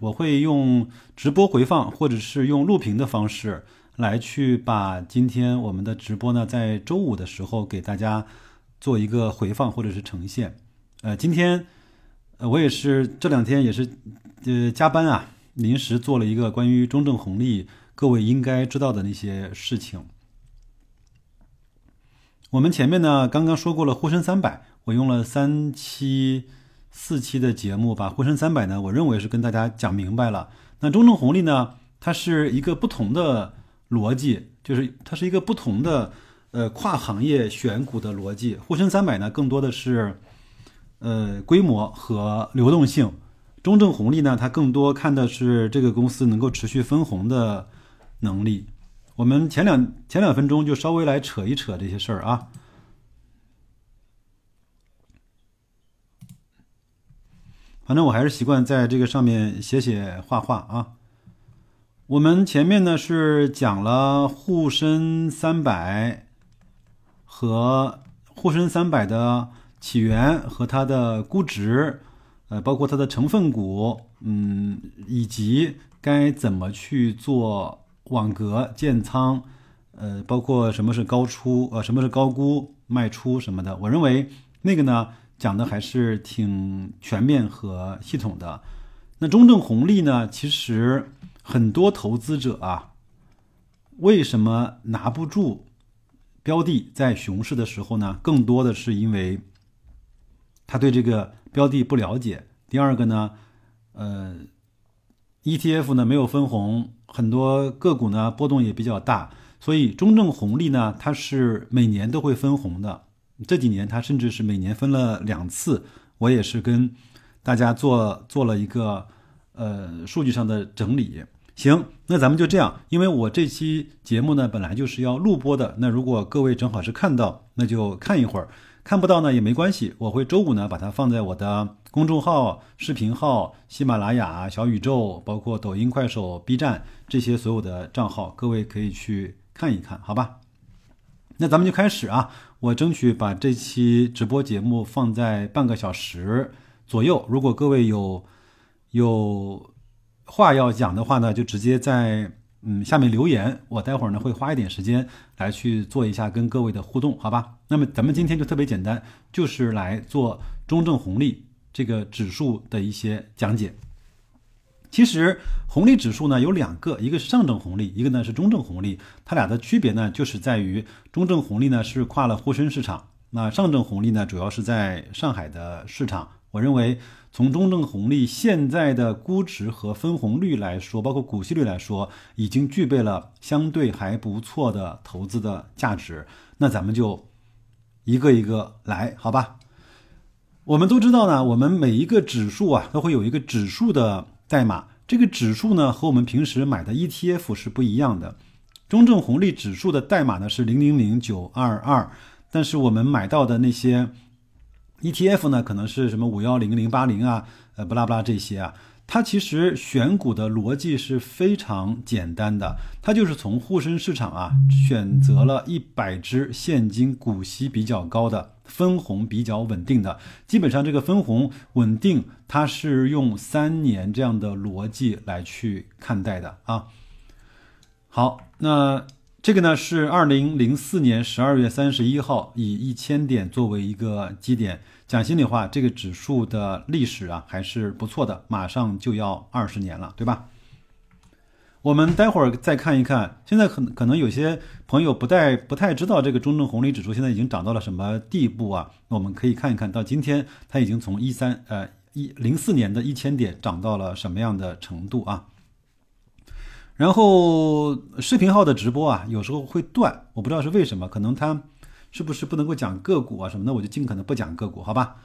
我会用直播回放或者是用录屏的方式来去把今天我们的直播呢，在周五的时候给大家做一个回放或者是呈现。呃，今天呃我也是这两天也是呃加班啊，临时做了一个关于中证红利各位应该知道的那些事情。我们前面呢刚刚说过了沪深三百，我用了三期。四期的节目把沪深三百呢，我认为是跟大家讲明白了。那中证红利呢，它是一个不同的逻辑，就是它是一个不同的呃跨行业选股的逻辑。沪深三百呢，更多的是呃规模和流动性；中证红利呢，它更多看的是这个公司能够持续分红的能力。我们前两前两分钟就稍微来扯一扯这些事儿啊。反正我还是习惯在这个上面写写画画啊。我们前面呢是讲了沪深三百和沪深三百的起源和它的估值，呃，包括它的成分股，嗯，以及该怎么去做网格建仓，呃，包括什么是高出，呃，什么是高估卖出什么的。我认为那个呢。讲的还是挺全面和系统的。那中证红利呢？其实很多投资者啊，为什么拿不住标的？在熊市的时候呢，更多的是因为他对这个标的不了解。第二个呢，呃，ETF 呢没有分红，很多个股呢波动也比较大，所以中证红利呢，它是每年都会分红的。这几年，它甚至是每年分了两次。我也是跟大家做做了一个呃数据上的整理。行，那咱们就这样，因为我这期节目呢本来就是要录播的。那如果各位正好是看到，那就看一会儿；看不到呢也没关系，我会周五呢把它放在我的公众号、视频号、喜马拉雅、小宇宙，包括抖音、快手、B 站这些所有的账号，各位可以去看一看，好吧？那咱们就开始啊。我争取把这期直播节目放在半个小时左右。如果各位有有话要讲的话呢，就直接在嗯下面留言。我待会儿呢会花一点时间来去做一下跟各位的互动，好吧？那么咱们今天就特别简单，就是来做中证红利这个指数的一些讲解。其实红利指数呢有两个，一个是上证红利，一个呢是中证红利。它俩的区别呢，就是在于中证红利呢是跨了沪深市场，那上证红利呢主要是在上海的市场。我认为从中证红利现在的估值和分红率来说，包括股息率来说，已经具备了相对还不错的投资的价值。那咱们就一个一个来，好吧？我们都知道呢，我们每一个指数啊都会有一个指数的。代码这个指数呢，和我们平时买的 ETF 是不一样的。中证红利指数的代码呢是零零零九二二，但是我们买到的那些 ETF 呢，可能是什么五幺零零八零啊，呃，不拉不拉这些啊。它其实选股的逻辑是非常简单的，它就是从沪深市场啊选择了一百只现金股息比较高的、分红比较稳定的。基本上这个分红稳定，它是用三年这样的逻辑来去看待的啊。好，那这个呢是二零零四年十二月三十一号以一千点作为一个基点。讲心里话，这个指数的历史啊还是不错的，马上就要二十年了，对吧？我们待会儿再看一看，现在可能可能有些朋友不太不太知道这个中证红利指数现在已经涨到了什么地步啊？我们可以看一看到今天它已经从一三呃一零四年的一千点涨到了什么样的程度啊？然后视频号的直播啊有时候会断，我不知道是为什么，可能它。是不是不能够讲个股啊什么的？我就尽可能不讲个股，好吧？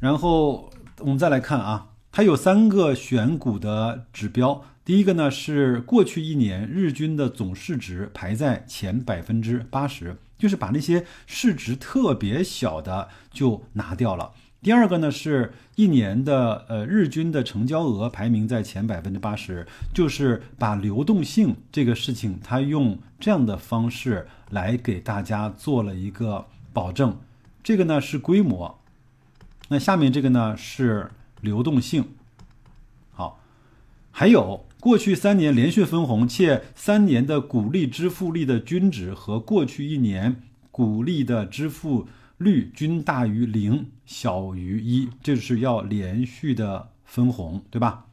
然后我们再来看啊，它有三个选股的指标。第一个呢是过去一年日均的总市值排在前百分之八十，就是把那些市值特别小的就拿掉了。第二个呢是一年的呃日均的成交额排名在前百分之八十，就是把流动性这个事情，它用这样的方式来给大家做了一个保证。这个呢是规模，那下面这个呢是流动性。好，还有过去三年连续分红且三年的股利支付率的均值和过去一年股利的支付率均大于零，小于一，这是要连续的分红，对吧？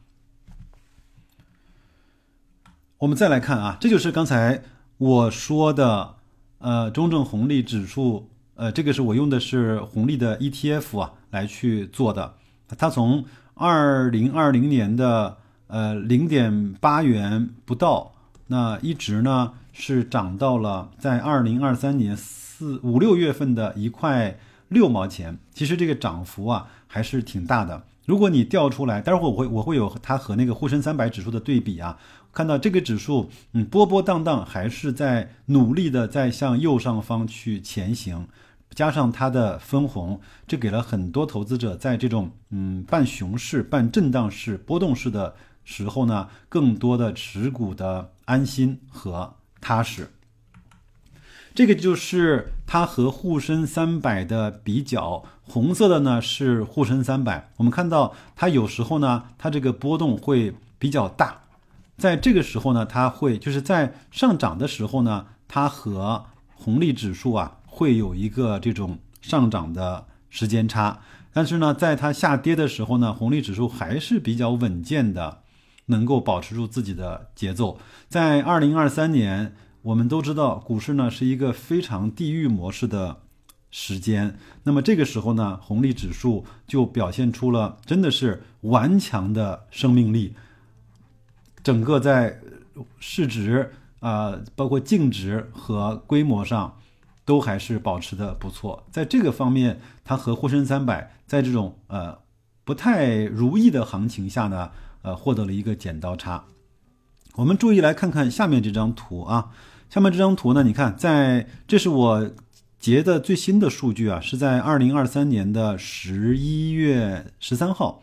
我们再来看啊，这就是刚才我说的，呃，中证红利指数，呃，这个是我用的是红利的 ETF 啊来去做的，它从二零二零年的呃零点八元不到，那一直呢是涨到了在二零二三年四五六月份的一块六毛钱，其实这个涨幅啊还是挺大的。如果你调出来，待会儿我会我会有它和那个沪深三百指数的对比啊。看到这个指数，嗯，波波荡荡，还是在努力的在向右上方去前行，加上它的分红，这给了很多投资者在这种嗯半熊市、半震荡市、波动市的时候呢，更多的持股的安心和踏实。这个就是它和沪深三百的比较，红色的呢是沪深三百，我们看到它有时候呢，它这个波动会比较大。在这个时候呢，它会就是在上涨的时候呢，它和红利指数啊会有一个这种上涨的时间差。但是呢，在它下跌的时候呢，红利指数还是比较稳健的，能够保持住自己的节奏。在二零二三年，我们都知道股市呢是一个非常地域模式的时间。那么这个时候呢，红利指数就表现出了真的是顽强的生命力。整个在市值啊，包括净值和规模上，都还是保持的不错。在这个方面，它和沪深三百在这种呃不太如意的行情下呢，呃获得了一个剪刀差。我们注意来看看下面这张图啊，下面这张图呢，你看，在这是我截的最新的数据啊，是在二零二三年的十一月十三号。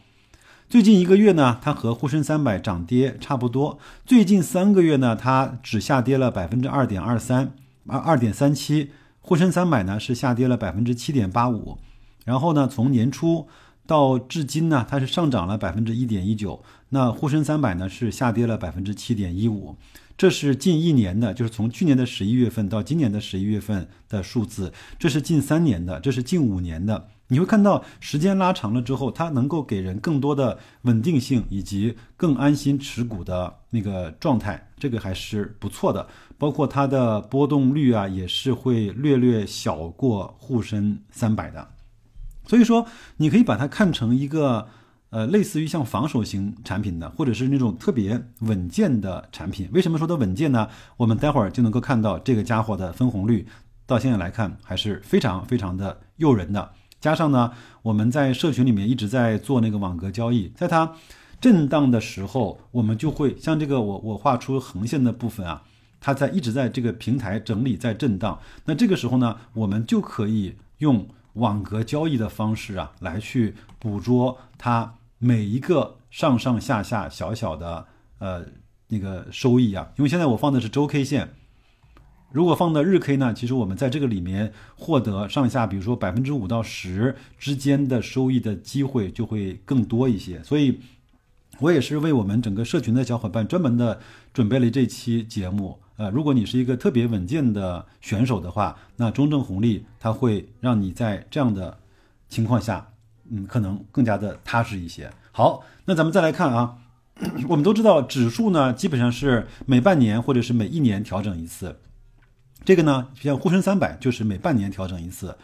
最近一个月呢，它和沪深三百涨跌差不多。最近三个月呢，它只下跌了百分之二点二三，二二点三七。沪深三百呢是下跌了百分之七点八五。然后呢，从年初到至今呢，它是上涨了百分之一点一九。那沪深三百呢是下跌了百分之七点一五。这是近一年的，就是从去年的十一月份到今年的十一月份的数字。这是近三年的，这是近五年的。你会看到时间拉长了之后，它能够给人更多的稳定性以及更安心持股的那个状态，这个还是不错的。包括它的波动率啊，也是会略略小过沪深三百的。所以说，你可以把它看成一个呃，类似于像防守型产品的，或者是那种特别稳健的产品。为什么说它稳健呢？我们待会儿就能够看到这个家伙的分红率，到现在来看还是非常非常的诱人的。加上呢，我们在社群里面一直在做那个网格交易，在它震荡的时候，我们就会像这个我我画出横线的部分啊，它在一直在这个平台整理在震荡。那这个时候呢，我们就可以用网格交易的方式啊，来去捕捉它每一个上上下下小小的呃那个收益啊。因为现在我放的是周 K 线。如果放到日 K 呢？其实我们在这个里面获得上下，比如说百分之五到十之间的收益的机会就会更多一些。所以，我也是为我们整个社群的小伙伴专门的准备了这期节目。呃，如果你是一个特别稳健的选手的话，那中证红利它会让你在这样的情况下，嗯，可能更加的踏实一些。好，那咱们再来看啊，我们都知道指数呢，基本上是每半年或者是每一年调整一次。这个呢，像沪深三百就是每半年调整一次，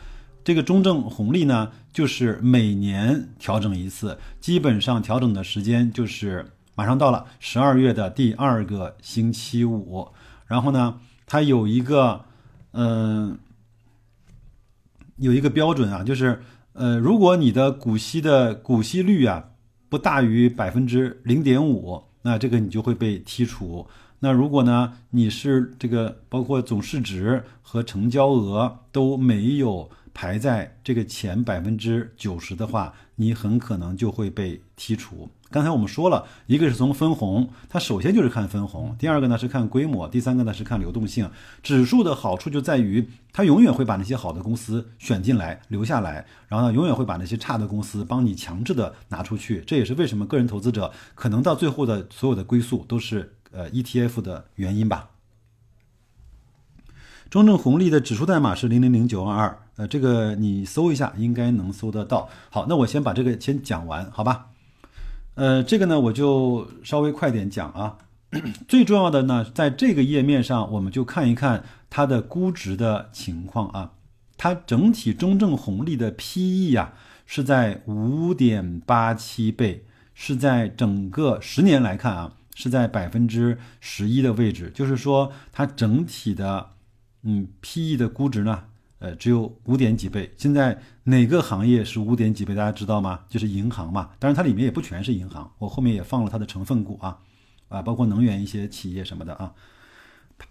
这个中证红利呢就是每年调整一次，基本上调整的时间就是马上到了十二月的第二个星期五。然后呢，它有一个嗯有一个标准啊，就是呃，如果你的股息的股息率啊不大于百分之零点五，那这个你就会被剔除。那如果呢，你是这个包括总市值和成交额都没有排在这个前百分之九十的话，你很可能就会被剔除。刚才我们说了一个是从分红，它首先就是看分红；第二个呢是看规模；第三个呢是看流动性。指数的好处就在于它永远会把那些好的公司选进来留下来，然后呢永远会把那些差的公司帮你强制的拿出去。这也是为什么个人投资者可能到最后的所有的归宿都是呃 ETF 的原因吧。中证红利的指数代码是零零零九二二，呃，这个你搜一下应该能搜得到。好，那我先把这个先讲完，好吧？呃，这个呢我就稍微快点讲啊。最重要的呢，在这个页面上，我们就看一看它的估值的情况啊。它整体中证红利的 PE 呀是在五点八七倍，是在整个十年来看啊是在百分之十一的位置，就是说它整体的。嗯，P/E 的估值呢，呃，只有五点几倍。现在哪个行业是五点几倍？大家知道吗？就是银行嘛。当然，它里面也不全是银行，我后面也放了它的成分股啊，啊，包括能源一些企业什么的啊。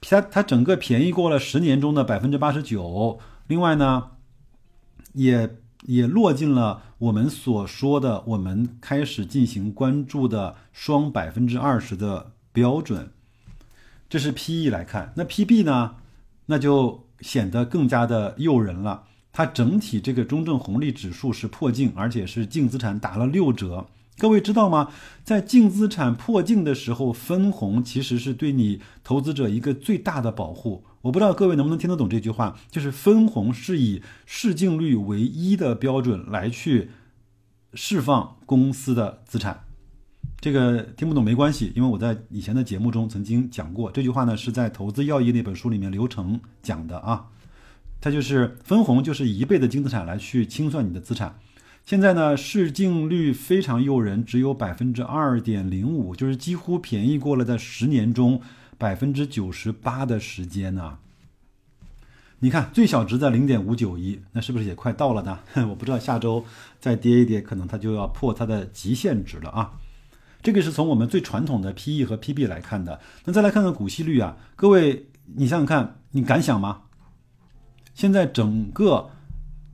它它整个便宜过了十年中的百分之八十九。另外呢，也也落进了我们所说的我们开始进行关注的双百分之二十的标准。这是 P/E 来看，那 P/B 呢？那就显得更加的诱人了。它整体这个中证红利指数是破净，而且是净资产打了六折。各位知道吗？在净资产破净的时候，分红其实是对你投资者一个最大的保护。我不知道各位能不能听得懂这句话，就是分红是以市净率为一的标准来去释放公司的资产。这个听不懂没关系，因为我在以前的节目中曾经讲过这句话呢，是在《投资要义》那本书里面刘成讲的啊。它就是分红，就是一倍的净资产来去清算你的资产。现在呢，市净率非常诱人，只有百分之二点零五，就是几乎便宜过了在十年中百分之九十八的时间呢。你看最小值在零点五九一，那是不是也快到了呢？我不知道下周再跌一跌，可能它就要破它的极限值了啊。这个是从我们最传统的 P/E 和 P/B 来看的。那再来看看股息率啊，各位，你想想看，你敢想吗？现在整个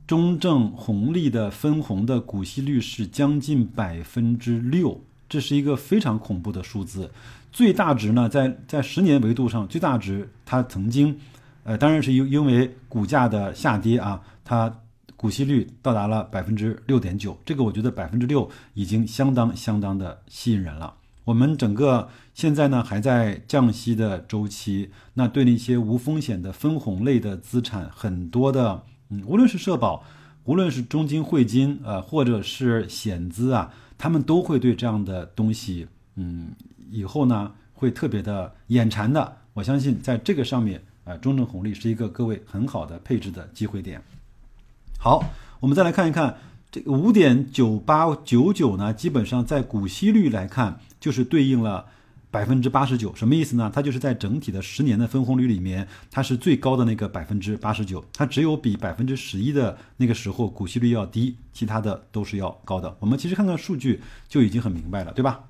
中证红利的分红的股息率是将近百分之六，这是一个非常恐怖的数字。最大值呢，在在十年维度上，最大值它曾经，呃，当然是因因为股价的下跌啊，它。股息率到达了百分之六点九，这个我觉得百分之六已经相当相当的吸引人了。我们整个现在呢还在降息的周期，那对那些无风险的分红类的资产，很多的，嗯，无论是社保，无论是中金汇金，呃，或者是险资啊，他们都会对这样的东西，嗯，以后呢会特别的眼馋的。我相信在这个上面，呃，中证红利是一个各位很好的配置的机会点。好，我们再来看一看这个五点九八九九呢，基本上在股息率来看，就是对应了百分之八十九。什么意思呢？它就是在整体的十年的分红率里面，它是最高的那个百分之八十九。它只有比百分之十一的那个时候股息率要低，其他的都是要高的。我们其实看看数据就已经很明白了，对吧？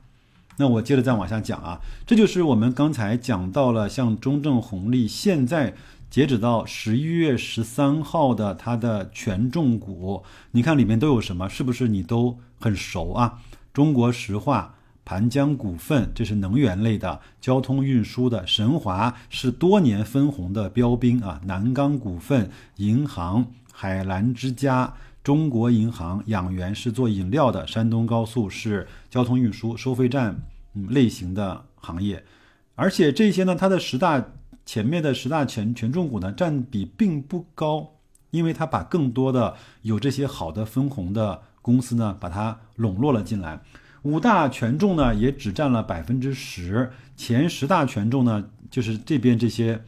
那我接着再往下讲啊，这就是我们刚才讲到了，像中证红利现在。截止到十一月十三号的它的权重股，你看里面都有什么？是不是你都很熟啊？中国石化、盘江股份，这是能源类的；交通运输的神华是多年分红的标兵啊；南钢股份、银行、海澜之家、中国银行、养元是做饮料的；山东高速是交通运输收费站嗯类型的行业，而且这些呢，它的十大。前面的十大权权重股呢，占比并不高，因为它把更多的有这些好的分红的公司呢，把它笼络了进来。五大权重呢，也只占了百分之十，前十大权重呢，就是这边这些，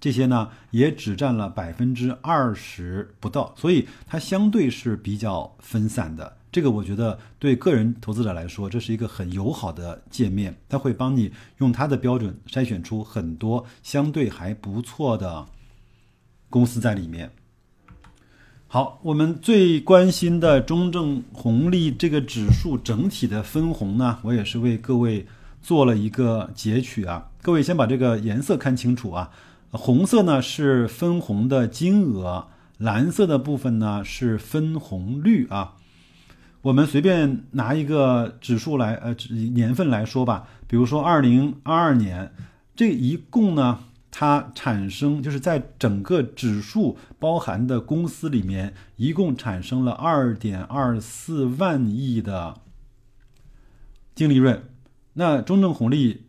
这些呢，也只占了百分之二十不到，所以它相对是比较分散的。这个我觉得对个人投资者来说，这是一个很友好的界面，它会帮你用它的标准筛选出很多相对还不错的公司在里面。好，我们最关心的中证红利这个指数整体的分红呢，我也是为各位做了一个截取啊。各位先把这个颜色看清楚啊，红色呢是分红的金额，蓝色的部分呢是分红率啊。我们随便拿一个指数来，呃，年份来说吧，比如说二零二二年，这一共呢，它产生就是在整个指数包含的公司里面，一共产生了二点二四万亿的净利润。那中证红利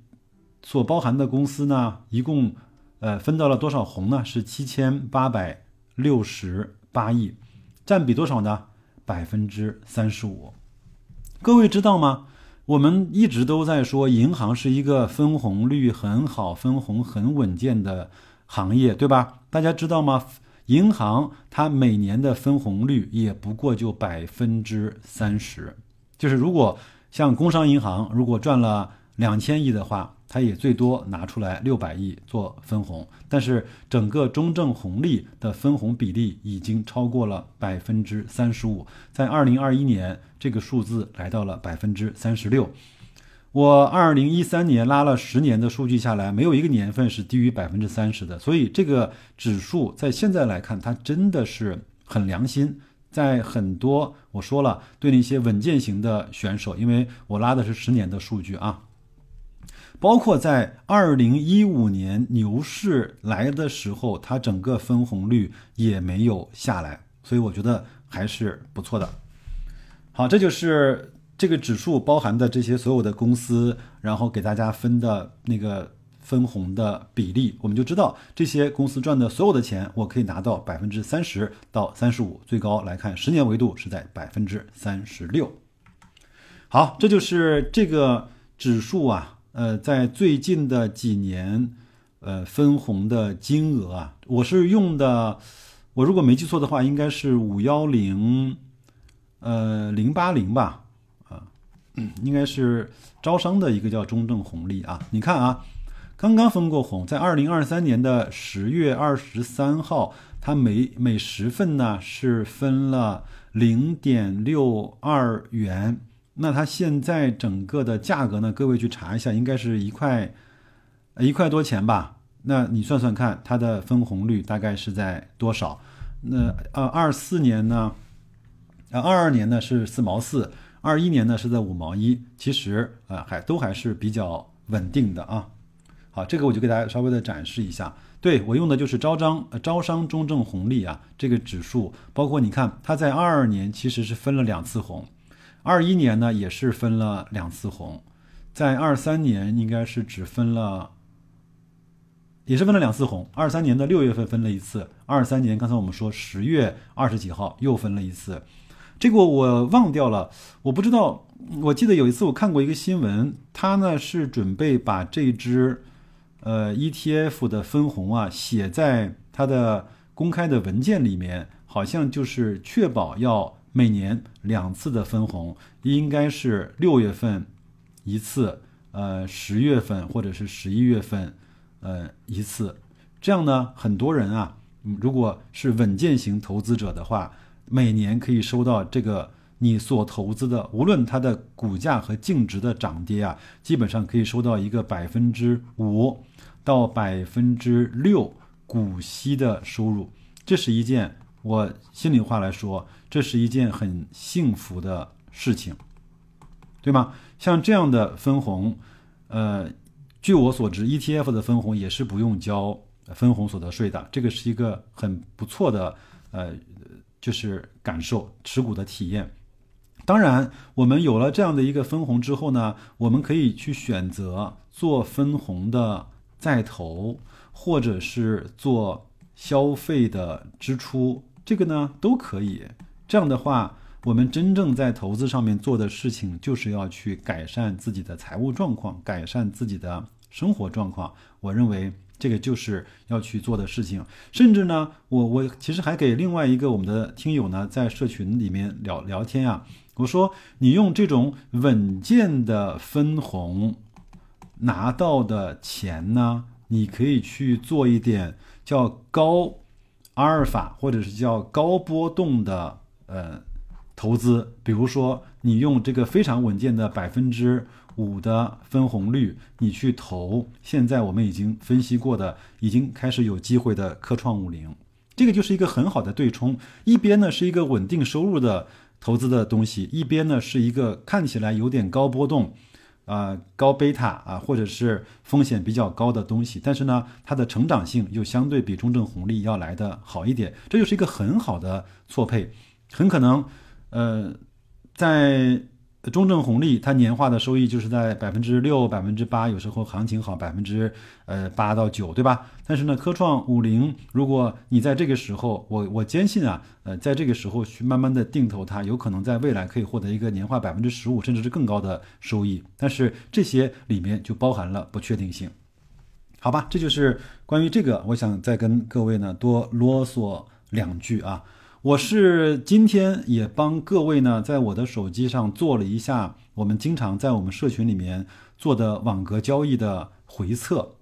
所包含的公司呢，一共呃分到了多少红呢？是七千八百六十八亿，占比多少呢？百分之三十五，各位知道吗？我们一直都在说，银行是一个分红率很好、分红很稳健的行业，对吧？大家知道吗？银行它每年的分红率也不过就百分之三十，就是如果像工商银行，如果赚了两千亿的话。它也最多拿出来六百亿做分红，但是整个中证红利的分红比例已经超过了百分之三十五，在二零二一年这个数字来到了百分之三十六。我二零一三年拉了十年的数据下来，没有一个年份是低于百分之三十的，所以这个指数在现在来看，它真的是很良心。在很多我说了，对那些稳健型的选手，因为我拉的是十年的数据啊。包括在二零一五年牛市来的时候，它整个分红率也没有下来，所以我觉得还是不错的。好，这就是这个指数包含的这些所有的公司，然后给大家分的那个分红的比例，我们就知道这些公司赚的所有的钱，我可以拿到百分之三十到三十五，最高来看十年维度是在百分之三十六。好，这就是这个指数啊。呃，在最近的几年，呃，分红的金额啊，我是用的，我如果没记错的话，应该是五幺零，呃，零八零吧，啊，应该是招商的一个叫中证红利啊。你看啊，刚刚分过红，在二零二三年的十月二十三号，它每每十份呢是分了零点六二元。那它现在整个的价格呢？各位去查一下，应该是一块，一块多钱吧？那你算算看，它的分红率大概是在多少？那呃，二四年呢？呃，二二年呢是四毛四，二一年呢是在五毛一。其实啊，还都还是比较稳定的啊。好，这个我就给大家稍微的展示一下。对我用的就是招商招商中证红利啊，这个指数，包括你看，它在二二年其实是分了两次红。二一年呢也是分了两次红，在二三年应该是只分了，也是分了两次红。二三年的六月份分了一次，二三年刚才我们说十月二十几号又分了一次，这个我忘掉了，我不知道。我记得有一次我看过一个新闻，他呢是准备把这支呃 ETF 的分红啊写在他的公开的文件里面，好像就是确保要。每年两次的分红，应该是六月份一次，呃，十月份或者是十一月份，呃，一次。这样呢，很多人啊，如果是稳健型投资者的话，每年可以收到这个你所投资的，无论它的股价和净值的涨跌啊，基本上可以收到一个百分之五到百分之六股息的收入。这是一件。我心里话来说，这是一件很幸福的事情，对吗？像这样的分红，呃，据我所知，ETF 的分红也是不用交分红所得税的，这个是一个很不错的，呃，就是感受持股的体验。当然，我们有了这样的一个分红之后呢，我们可以去选择做分红的再投，或者是做消费的支出。这个呢都可以，这样的话，我们真正在投资上面做的事情，就是要去改善自己的财务状况，改善自己的生活状况。我认为这个就是要去做的事情。甚至呢，我我其实还给另外一个我们的听友呢，在社群里面聊聊天啊，我说你用这种稳健的分红拿到的钱呢，你可以去做一点叫高。阿尔法或者是叫高波动的呃投资，比如说你用这个非常稳健的百分之五的分红率，你去投现在我们已经分析过的，已经开始有机会的科创五零，这个就是一个很好的对冲。一边呢是一个稳定收入的投资的东西，一边呢是一个看起来有点高波动，啊高贝塔啊，或者是风险比较高的东西，但是呢它的成长性又相对比中证红利要来的好一点，这就是一个很好的错配，很可能，呃，在。中证红利它年化的收益就是在百分之六、百分之八，有时候行情好百分之呃八到九，对吧？但是呢，科创五零，如果你在这个时候，我我坚信啊，呃，在这个时候去慢慢的定投它，有可能在未来可以获得一个年化百分之十五甚至是更高的收益。但是这些里面就包含了不确定性，好吧？这就是关于这个，我想再跟各位呢多啰嗦两句啊。我是今天也帮各位呢，在我的手机上做了一下我们经常在我们社群里面做的网格交易的回测，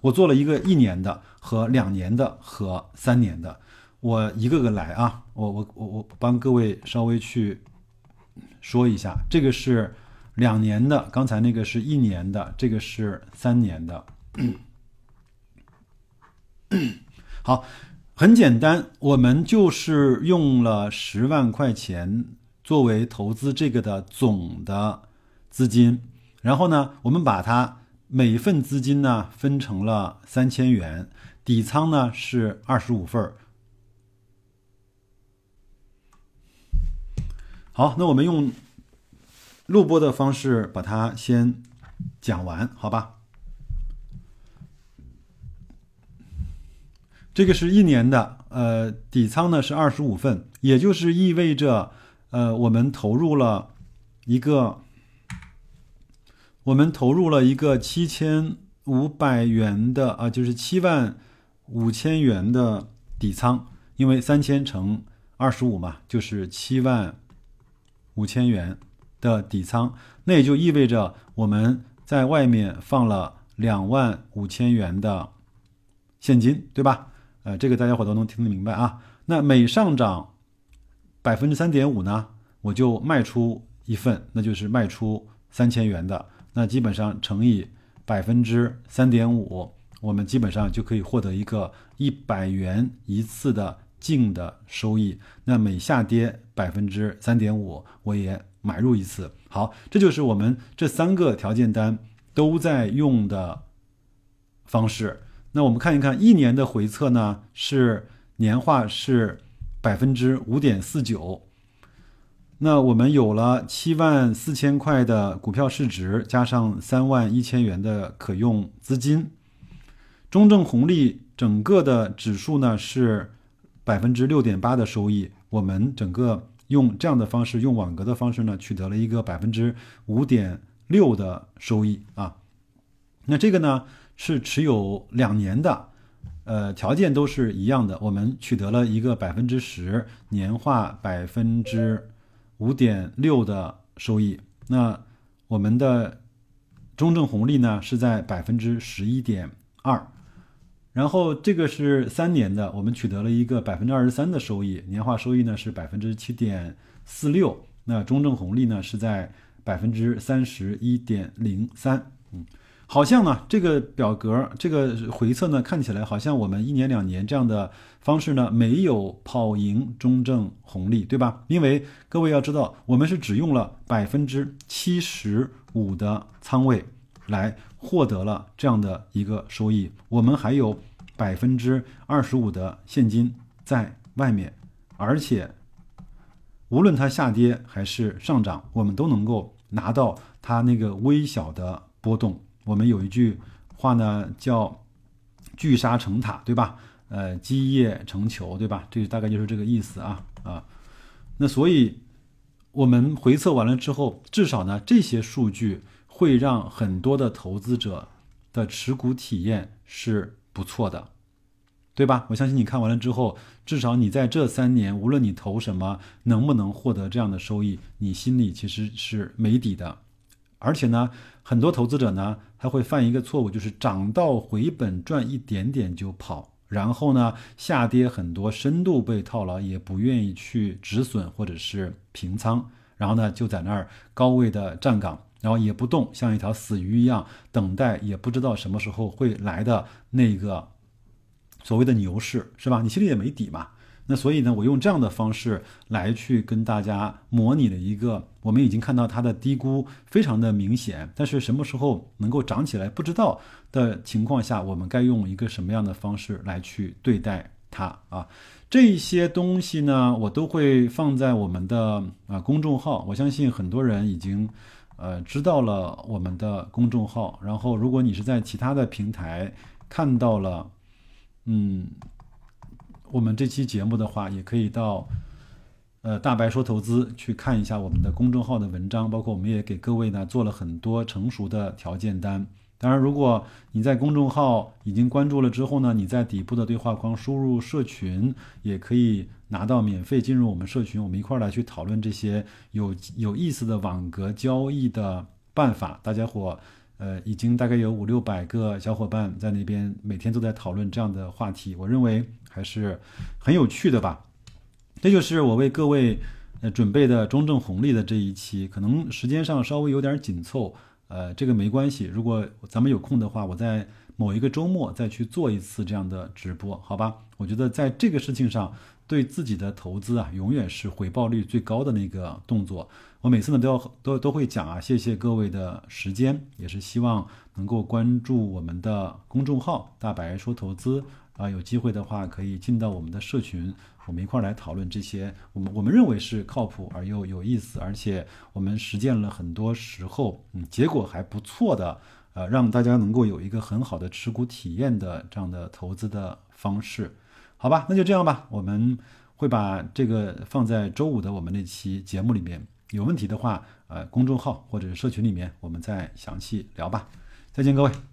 我做了一个一年的和两年的和三年的，我一个个来啊，我我我我帮各位稍微去说一下，这个是两年的，刚才那个是一年的，这个是三年的，好。很简单，我们就是用了十万块钱作为投资这个的总的资金，然后呢，我们把它每份资金呢分成了三千元，底仓呢是二十五份儿。好，那我们用录播的方式把它先讲完，好吧？这个是一年的，呃，底仓呢是二十五份，也就是意味着，呃，我们投入了一个，我们投入了一个七千五百元的啊，就是七万五千元的底仓，因为三千乘二十五嘛，就是七万五千元的底仓，那也就意味着我们在外面放了两万五千元的现金，对吧？呃，这个大家伙都能听得明白啊。那每上涨百分之三点五呢，我就卖出一份，那就是卖出三千元的。那基本上乘以百分之三点五，我们基本上就可以获得一个一百元一次的净的收益。那每下跌百分之三点五，我也买入一次。好，这就是我们这三个条件单都在用的方式。那我们看一看一年的回测呢，是年化是百分之五点四九。那我们有了七万四千块的股票市值，加上三万一千元的可用资金，中证红利整个的指数呢是百分之六点八的收益。我们整个用这样的方式，用网格的方式呢，取得了一个百分之五点六的收益啊。那这个呢？是持有两年的，呃，条件都是一样的。我们取得了一个百分之十年化百分之五点六的收益。那我们的中证红利呢是在百分之十一点二，然后这个是三年的，我们取得了一个百分之二十三的收益，年化收益呢是百分之七点四六。那中证红利呢是在百分之三十一点零三，嗯。好像呢，这个表格这个回测呢，看起来好像我们一年两年这样的方式呢，没有跑赢中证红利，对吧？因为各位要知道，我们是只用了百分之七十五的仓位来获得了这样的一个收益，我们还有百分之二十五的现金在外面，而且无论它下跌还是上涨，我们都能够拿到它那个微小的波动。我们有一句话呢，叫“聚沙成塔”，对吧？呃，积业成裘，对吧？这大概就是这个意思啊啊。那所以，我们回测完了之后，至少呢，这些数据会让很多的投资者的持股体验是不错的，对吧？我相信你看完了之后，至少你在这三年，无论你投什么，能不能获得这样的收益，你心里其实是没底的。而且呢，很多投资者呢，他会犯一个错误，就是涨到回本赚一点点就跑，然后呢，下跌很多，深度被套牢，也不愿意去止损或者是平仓，然后呢，就在那儿高位的站岗，然后也不动，像一条死鱼一样等待，也不知道什么时候会来的那个所谓的牛市，是吧？你心里也没底嘛。那所以呢，我用这样的方式来去跟大家模拟了一个，我们已经看到它的低估非常的明显，但是什么时候能够涨起来不知道的情况下，我们该用一个什么样的方式来去对待它啊？这些东西呢，我都会放在我们的啊公众号。我相信很多人已经呃知道了我们的公众号。然后，如果你是在其他的平台看到了，嗯。我们这期节目的话，也可以到呃大白说投资去看一下我们的公众号的文章，包括我们也给各位呢做了很多成熟的条件单。当然，如果你在公众号已经关注了之后呢，你在底部的对话框输入社群，也可以拿到免费进入我们社群，我们一块儿来去讨论这些有有意思的网格交易的办法。大家伙。呃，已经大概有五六百个小伙伴在那边每天都在讨论这样的话题，我认为还是很有趣的吧。这就是我为各位呃准备的中证红利的这一期，可能时间上稍微有点紧凑，呃，这个没关系。如果咱们有空的话，我在某一个周末再去做一次这样的直播，好吧？我觉得在这个事情上，对自己的投资啊，永远是回报率最高的那个动作。我每次呢都要都都会讲啊，谢谢各位的时间，也是希望能够关注我们的公众号“大白说投资”啊，有机会的话可以进到我们的社群，我们一块儿来讨论这些我们我们认为是靠谱而又有意思，而且我们实践了很多时候，嗯，结果还不错的，呃，让大家能够有一个很好的持股体验的这样的投资的方式，好吧？那就这样吧，我们会把这个放在周五的我们那期节目里面。有问题的话，呃，公众号或者社群里面，我们再详细聊吧。再见，各位。